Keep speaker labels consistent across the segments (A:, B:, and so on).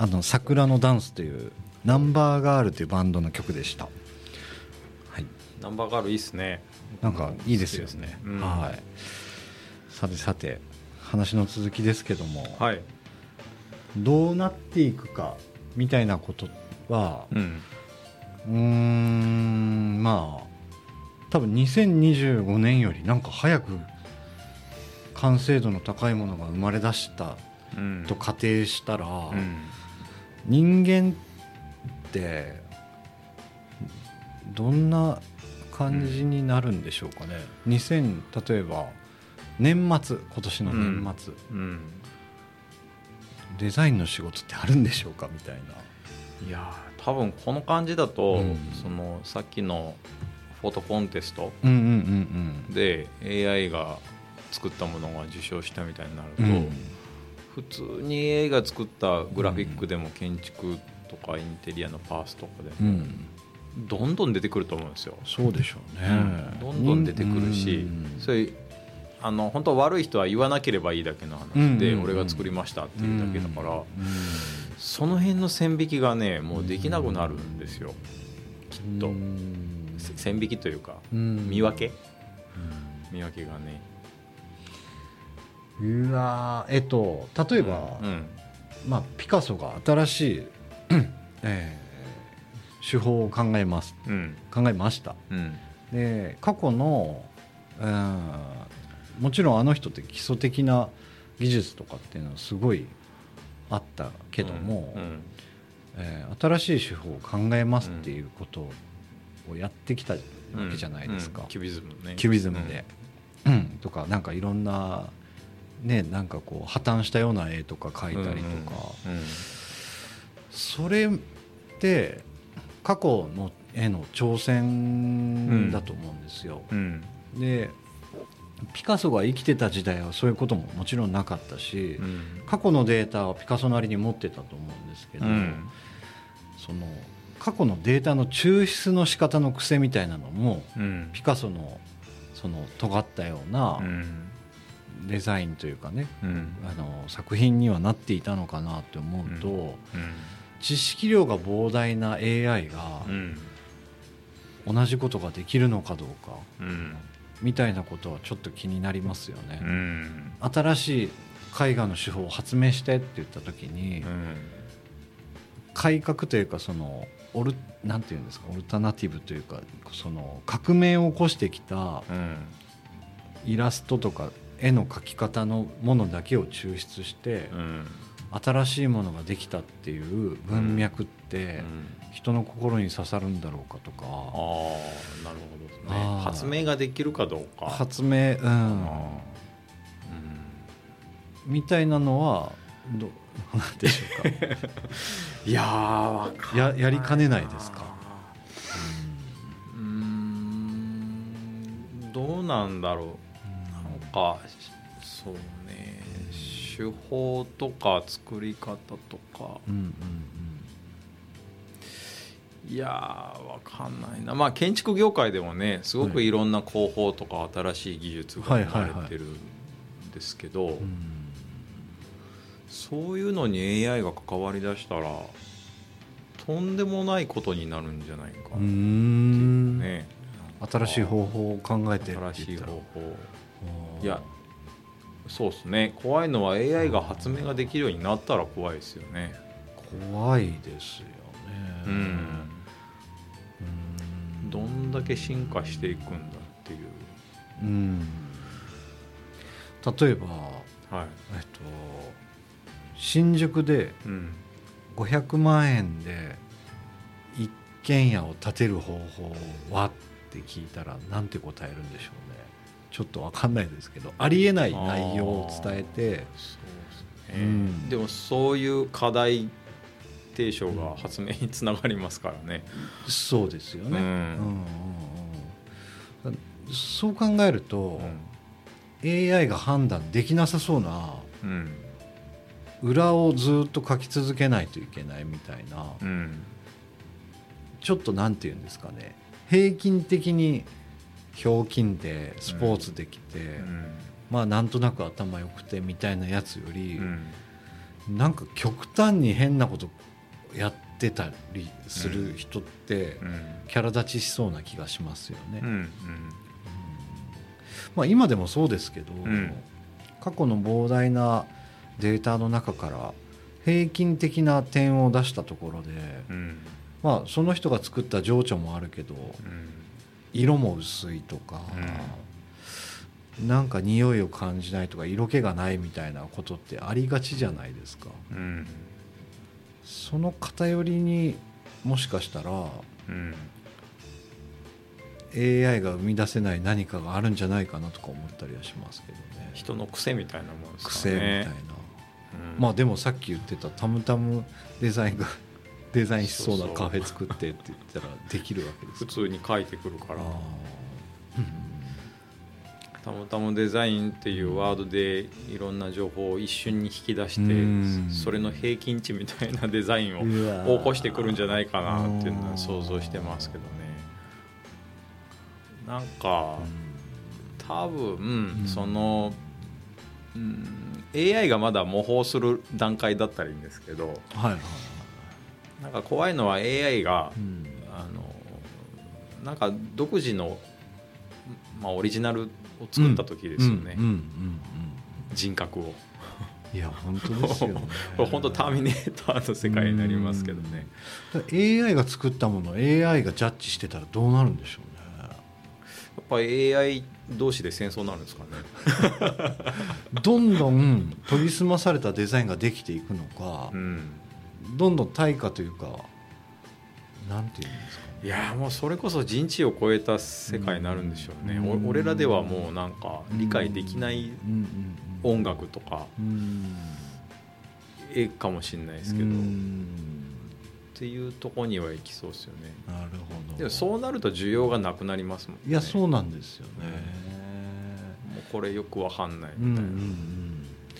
A: あの桜のダンスというナンバーガールというバンドの曲でした。はい。
B: ナンバーガールいいっすね。
A: なんかいいですよね、
B: うん。
A: はい。さてさて話の続きですけども、
B: はい。
A: どうなっていくかみたいなことは
B: うん。
A: うーんまあ多分2025年よりなんか早く完成度の高いものが生まれ出した
B: うん。
A: と仮定したら、
B: うん
A: 人間ってどんな感じになるんでしょうかね、2000例えば年末今年の年末、
B: うん
A: デザインの仕事ってあるんでしょうかみたいな。い
B: やー多分この感じだと、
A: うん。
B: そのさっきのフォトコンテスト
A: うんうんうん
B: で AI が作ったものが受賞したみたいになると、
A: うんうん
B: 普通に AI が作ったグラフィックでも建築とかインテリアのパースとかでも
A: うん。
B: どんどん出てくると思うんですよ。
A: そうでしょうね、
B: どんどん出てくるし、
A: うん。
B: そういうあの本当は悪い人は言わなければいいだけの話で、俺が作りましたっていうだけだから、
A: うん。
B: その辺の線引きがねもうできなくなるんですよ、きっと、線引きというか、
A: うん。
B: 見分け？見分けがね
A: うわー。えっと例えば、
B: うん
A: まあ、ピカソが新しい、えー手法を考えます。
B: うん。
A: 考えました。
B: うん。
A: で過去の、うん、もちろんあの人って基礎的な技術とかっていうのはすごいあったけども、
B: うん
A: えー新しい手法を考えますっていうことをやってきたわけじゃないですか、
B: うん。キュビズムね。
A: キュビズムで、うん。とかなんかいろんなねなんかこう破綻したような絵とか描いたりとか、それって過去の絵の挑戦だと思うんですよ。
B: うん。
A: でピカソが生きてた時代はそういうことももちろんなかったし、
B: うん。
A: 過去のデータはピカソなりに持ってたと思うんですけど、
B: うん。
A: その過去のデータの抽出の仕方の癖みたいなのも
B: うん。
A: ピカソのその尖ったような
B: うん
A: デザインというかね、
B: うん。
A: あの作品にはなっていたのかなって思うと、
B: うん。
A: 知識量が膨大な AI が
B: うん。
A: 同じことができるのかどうか
B: うん。
A: みたいなことはちょっと気になりますよね。
B: うん。
A: 新しい絵画の手法を発明してって言った時に、改革というかそのオルなんていうんですかオルタナティブというかその革命を起こしてきた
B: うん。
A: イラストとか絵の描き方のものだけを抽出して
B: うん。
A: 新しいものができたっていう文脈って
B: うん。
A: 人の心に刺さるんだろうかとか。
B: ああなるほどですね。発明ができるかどうか。
A: 発明うん。
B: あ
A: みたいなのはどう なんでしょうか。
B: ー いや
A: ややりかねないですか？
B: うーん。どうなんだろうか。そうね。手法とか作り方とか。
A: うんうん
B: いやーわかんないな。まあ建築業界でもねすごくいろんな工法とか新しい技術が生まれてるんですけど、
A: うんうん。
B: そういうのに AI が関わりだしたらとんでもないことになるんじゃないか
A: うー
B: ってい
A: ん。
B: ね、
A: 新しい方法を考えて
B: 新しい方法いやそうですね。怖いのは AI が発明ができるようになったら怖いですよね。
A: 怖いですよね。
B: うん。
A: うん
B: どんだけ進化していくんだっていう。
A: うん。例えば、
B: はい。
A: えっと、新宿で
B: うん。
A: 500万円で一軒家を建てる方法は？って聞いたらなんて答えるんでしょうねちょっと分かんないですけどありえない内容を伝えて
B: ですね、
A: うん。
B: でもそういう課題提唱が発明につながりますからね、
A: そうですよね、
B: うん。
A: うんうんうん。そう考えると、AI が判断できなさそうな
B: うん
A: 裏をずっと書き続けないといけないみたいな、
B: うん。
A: ちょっとなんて言うんですかね。平均的にひょうきんでスポーツできて、
B: うん。
A: まあなんとなく頭良くてみたいなやつより、
B: うん。
A: なんか極端に変なことやってたりする人って
B: うん。
A: キャラ立ちしそうな気がしますよね、
B: うんうん。
A: まあ、今でもそうですけど、
B: ん。
A: 過去の膨大なデータの中から平均的な点を出したところで、
B: うん。
A: まあ、その人が作った情緒もあるけど
B: うん
A: 色も薄いとか、なんか匂いを感じないとか色気がないみたいなことってありがちじゃないですか。
B: うん。
A: その偏りにもしかしたら
B: うん。
A: AI が生み出せない何かがあるんじゃないかなとか思ったりはしますけどね。
B: 人の癖みたいなもんですか
A: 癖みたい
B: ね
A: な、
B: うん。
A: まあでもさっき言ってたタムタムデザインがデザインしそうなカフェ作ってって言ったらできるわけです
B: 普通に書いてくるから。
A: あ
B: たまたまデザインっていうワードでいろんな情報を一瞬に引き出して
A: うん。
B: それの平均値みたいなデザインを起こしてくるんじゃないかなっていうのは想像してますけどね。なんか多分
A: うん。
B: その、うん、AI がまだ模倣する段階だったらいいんですけど
A: はいはい
B: なんか怖いのは AI が
A: うん。
B: あのなんか独自の、まあ、オリジナルを作った時ですよね、人格を
A: うん。いや本当ですよね。
B: これ本当ターミネーターの世界になりますけどね。
A: AI が作ったものを AI がジャッジしてたらどうなるんでしょうね。
B: やっぱり AI 同士で戦争になるんですかね。
A: どんどん研ぎ澄まされたデザインができていくのか、
B: うん
A: どんどん対価というかなんていうんですかね。
B: いやもうそれこそ人知を超えた世界になるんでしょうね、
A: うん。
B: お俺らではもうなんか理解できない
A: うんうん
B: 音楽とか
A: うん
B: 絵かもしれないですけど、っ
A: うん
B: ていうとこには行きそうですよね。
A: なるほど。
B: でもそうなると需要がなくなりますもんね。
A: いやそうなんですよね、
B: もうこれよくわかんない
A: うんうんう
B: みたいなん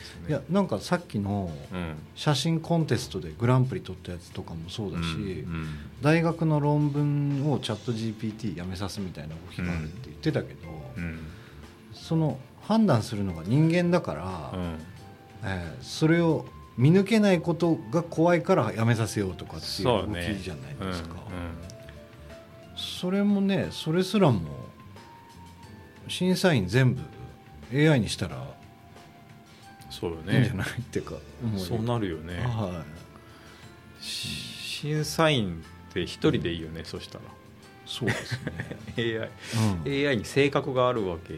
B: ですね。
A: いやなんかさっきの
B: うん。
A: 写真コンテストでグランプリ取ったやつとかもそうだし、
B: うん
A: 大学の論文をチャット GPT やめさすみたいな動きがあるって言ってたけど、
B: うん。
A: その判断するのが人間だから、
B: うん。
A: えーそれを見抜けないことが怖いからやめさせようとかっていう動きじゃないですか。
B: うん
A: それもねそれすらも審査員全部 AI にしたら
B: そうよ
A: いいんじゃ
B: ね
A: ない？っていうか
B: そうなるよね。
A: は
B: し審査員って一人でいいよねそしたら。
A: いそうですね、
B: AI,
A: うん。
B: AI に性格があるわけ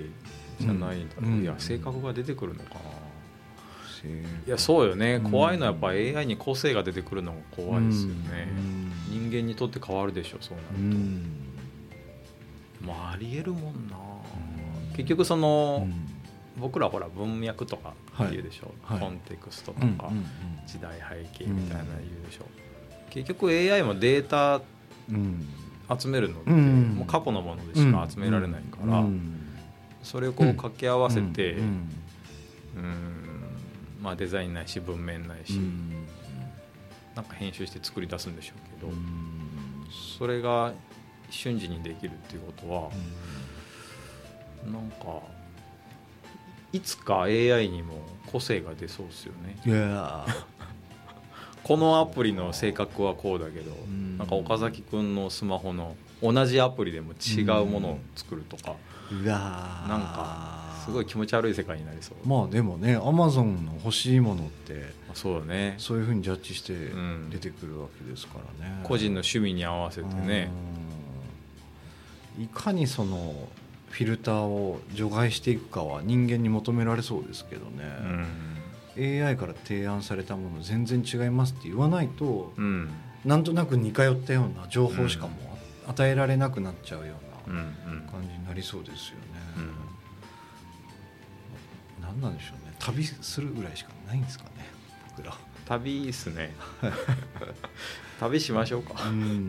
B: じゃないんだろう、
A: うん。
B: いや性格が出てくるのかな、いやそうよね。
A: うん。
B: 怖いのはやっぱ AI に個性が出てくるのが怖いですよね、
A: うん。
B: 人間にとって変わるでしょそうなると、
A: うん。
B: まあありえるもんな、
A: うん。
B: 結局その、
A: うん
B: 僕らほら文脈とか言うでしょ、
A: はい。はい
B: コンテクストと
A: うん
B: か、
A: うん。
B: 時代背景みたいなの言うでしょ、結局 AI もデータ
A: うん。
B: 集めるのって、
A: うん。
B: もう過去のものでしか集められないから、
A: うん。
B: それをこう掛け合わせて、
A: う
B: うん。ん。まあ、デザインないし文面ないし、
A: うん。
B: なんか編集して作り出すんでしょうけど、
A: うん。
B: それが瞬時にできるっていうことは、なんかいつか AI にも個性が出そうですよね。
A: いや
B: このアプリの性格はこうだけど、
A: ん。
B: なんか岡崎君のスマホの同じアプリでも違うものを作るとか、
A: ーうわー。
B: なんかすごい気持ち悪い世界になりそう、
A: まあでもねアマゾンの欲しいものって
B: あそうだね。
A: そういうふうにジャッジして
B: ん。
A: 出てくるわけですからね、
B: 個人の趣味に合わせてね。
A: うん。いかにそのフィルターを除外していくかは人間に求められそうですけどね、AI から提案されたもの全然違いますって言わないと、
B: うん。うん
A: なんとなく似通ったような情報しかも与えられなくなっちゃうよう
B: うんう
A: なん。感じになりそうですよね、
B: うん
A: なん。なんでしょうね。旅するぐらいしかないんですかね僕ら。
B: 旅っすね。旅しましょうか。
A: うん。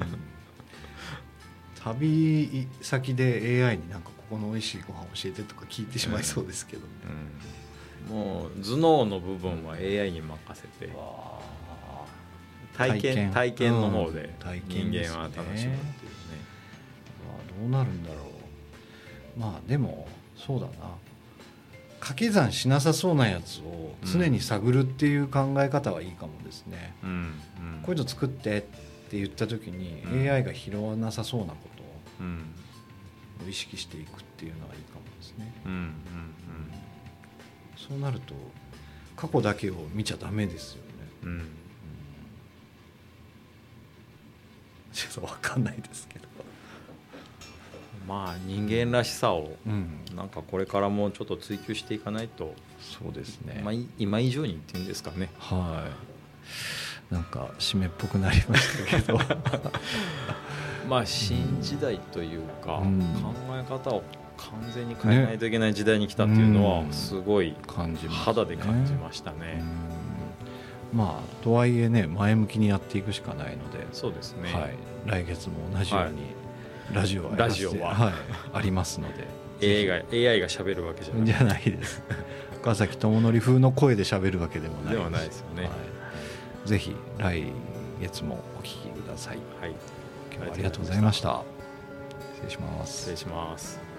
A: 旅先で AI になんかここの美味しいご飯教えてとか聞いてしまいそうですけど。ね、
B: うん。もう頭脳の部分は AI に任せて。体験体験。の方で人間は楽しむっていうね。
A: うわどうなるんだろう。まあでもそうだな。掛け算しなさそうなやつを常に探るっていう考え方はいいかもですね、
B: うんうん。
A: こういうの作ってって言った時に
B: うん。
A: AI が拾わなさそうなこ
B: うん。
A: とを意識していくっていうのはいいかもですね。
B: うんうん
A: そうなると過去だけを見ちゃダメですよね、
B: うん。うん。
A: ちょっと分かんないですけど、
B: まあ人間らしさを
A: うん、
B: なんかこれからもちょっと追求していかないと、
A: そうですね。
B: 今以上にっていうんですかね。
A: はい。なんか締めっぽくなりましたけど
B: まあ新時代というか、
A: うん。
B: 考え方を完全に変えないといけない時代に来たっていうのは
A: ね。
B: すごい
A: 感じ
B: 肌で感じました
A: う
B: ね。
A: ん。まあとはいえね前向きにやっていくしかないので、
B: そうですね、
A: はい、来月も同じようにラジオは
B: ラジオは。
A: はい、ありますので
B: AI が AI が喋るわけじゃない。
A: じゃないです。岡崎智則風の声で喋るわけでもない
B: ではないですよね。
A: はい、ぜひ来月もお聞きください。
B: はい
A: 今日はありがとうございました。失礼します。
B: 失礼します